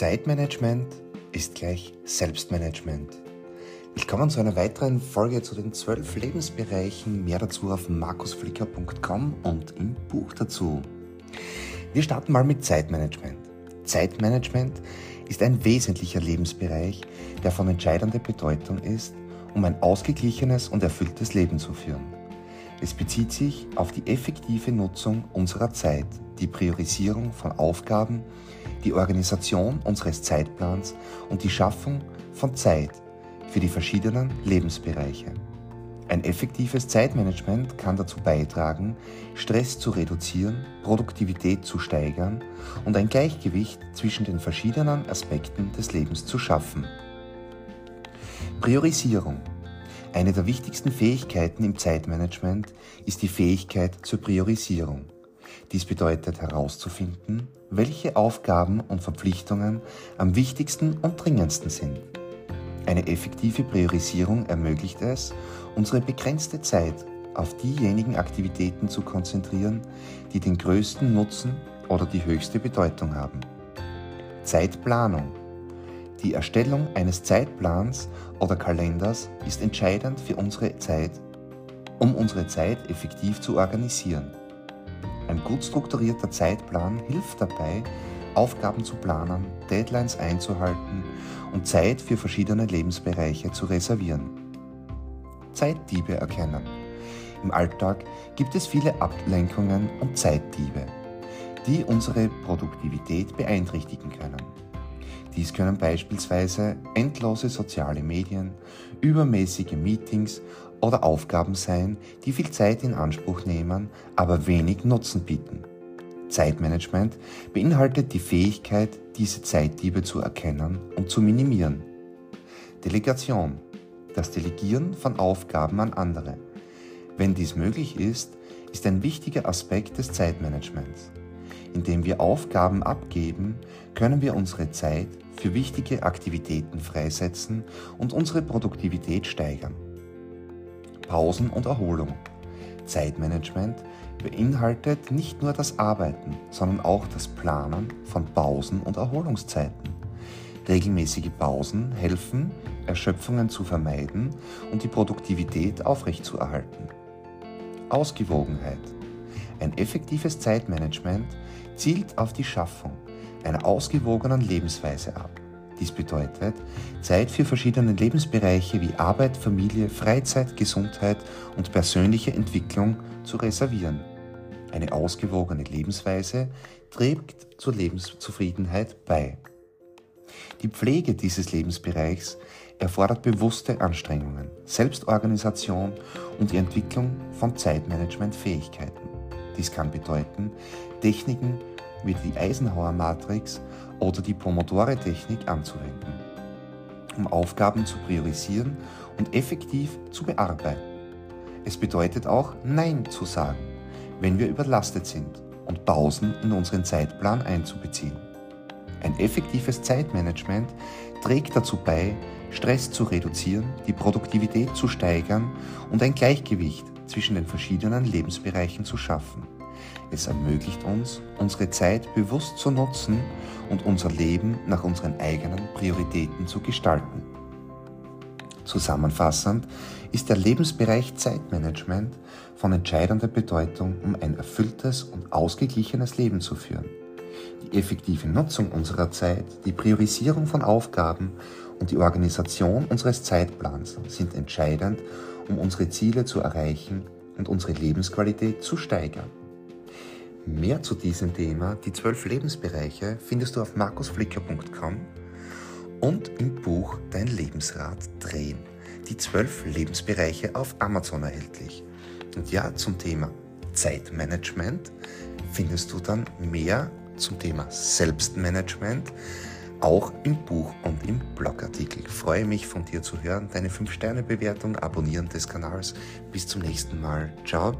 Zeitmanagement ist gleich Selbstmanagement. Willkommen zu einer weiteren Folge zu den zwölf Lebensbereichen. Mehr dazu auf markusflicker.com und im Buch dazu. Wir starten mal mit Zeitmanagement. Zeitmanagement ist ein wesentlicher Lebensbereich, der von entscheidender Bedeutung ist, um ein ausgeglichenes und erfülltes Leben zu führen. Es bezieht sich auf die effektive Nutzung unserer Zeit, die Priorisierung von Aufgaben, die Organisation unseres Zeitplans und die Schaffung von Zeit für die verschiedenen Lebensbereiche. Ein effektives Zeitmanagement kann dazu beitragen, Stress zu reduzieren, Produktivität zu steigern und ein Gleichgewicht zwischen den verschiedenen Aspekten des Lebens zu schaffen. Priorisierung eine der wichtigsten Fähigkeiten im Zeitmanagement ist die Fähigkeit zur Priorisierung. Dies bedeutet herauszufinden, welche Aufgaben und Verpflichtungen am wichtigsten und dringendsten sind. Eine effektive Priorisierung ermöglicht es, unsere begrenzte Zeit auf diejenigen Aktivitäten zu konzentrieren, die den größten Nutzen oder die höchste Bedeutung haben. Zeitplanung die Erstellung eines Zeitplans oder Kalenders ist entscheidend für unsere Zeit, um unsere Zeit effektiv zu organisieren. Ein gut strukturierter Zeitplan hilft dabei, Aufgaben zu planen, Deadlines einzuhalten und Zeit für verschiedene Lebensbereiche zu reservieren. Zeitdiebe erkennen. Im Alltag gibt es viele Ablenkungen und Zeitdiebe, die unsere Produktivität beeinträchtigen können. Dies können beispielsweise endlose soziale Medien, übermäßige Meetings oder Aufgaben sein, die viel Zeit in Anspruch nehmen, aber wenig Nutzen bieten. Zeitmanagement beinhaltet die Fähigkeit, diese Zeitdiebe zu erkennen und zu minimieren. Delegation. Das Delegieren von Aufgaben an andere. Wenn dies möglich ist, ist ein wichtiger Aspekt des Zeitmanagements. Indem wir Aufgaben abgeben, können wir unsere Zeit für wichtige Aktivitäten freisetzen und unsere Produktivität steigern. Pausen und Erholung. Zeitmanagement beinhaltet nicht nur das Arbeiten, sondern auch das Planen von Pausen und Erholungszeiten. Regelmäßige Pausen helfen, Erschöpfungen zu vermeiden und die Produktivität aufrechtzuerhalten. Ausgewogenheit. Ein effektives Zeitmanagement zielt auf die Schaffung einer ausgewogenen Lebensweise ab. Dies bedeutet, Zeit für verschiedene Lebensbereiche wie Arbeit, Familie, Freizeit, Gesundheit und persönliche Entwicklung zu reservieren. Eine ausgewogene Lebensweise trägt zur Lebenszufriedenheit bei. Die Pflege dieses Lebensbereichs erfordert bewusste Anstrengungen, Selbstorganisation und die Entwicklung von Zeitmanagementfähigkeiten. Dies kann bedeuten, Techniken wie die Eisenhower-Matrix oder die Pomodore-Technik anzuwenden, um Aufgaben zu priorisieren und effektiv zu bearbeiten. Es bedeutet auch Nein zu sagen, wenn wir überlastet sind und Pausen in unseren Zeitplan einzubeziehen. Ein effektives Zeitmanagement trägt dazu bei, Stress zu reduzieren, die Produktivität zu steigern und ein Gleichgewicht zwischen den verschiedenen Lebensbereichen zu schaffen. Es ermöglicht uns, unsere Zeit bewusst zu nutzen und unser Leben nach unseren eigenen Prioritäten zu gestalten. Zusammenfassend ist der Lebensbereich Zeitmanagement von entscheidender Bedeutung, um ein erfülltes und ausgeglichenes Leben zu führen. Die effektive Nutzung unserer Zeit, die Priorisierung von Aufgaben und die Organisation unseres Zeitplans sind entscheidend, um unsere Ziele zu erreichen und unsere Lebensqualität zu steigern. Mehr zu diesem Thema, die zwölf Lebensbereiche, findest du auf markusflicker.com und im Buch Dein Lebensrad drehen. Die zwölf Lebensbereiche auf Amazon erhältlich. Und ja, zum Thema Zeitmanagement findest du dann mehr zum Thema Selbstmanagement auch im Buch und im Blogartikel. Freue mich von dir zu hören, deine 5-Sterne-Bewertung, Abonnieren des Kanals. Bis zum nächsten Mal. Ciao.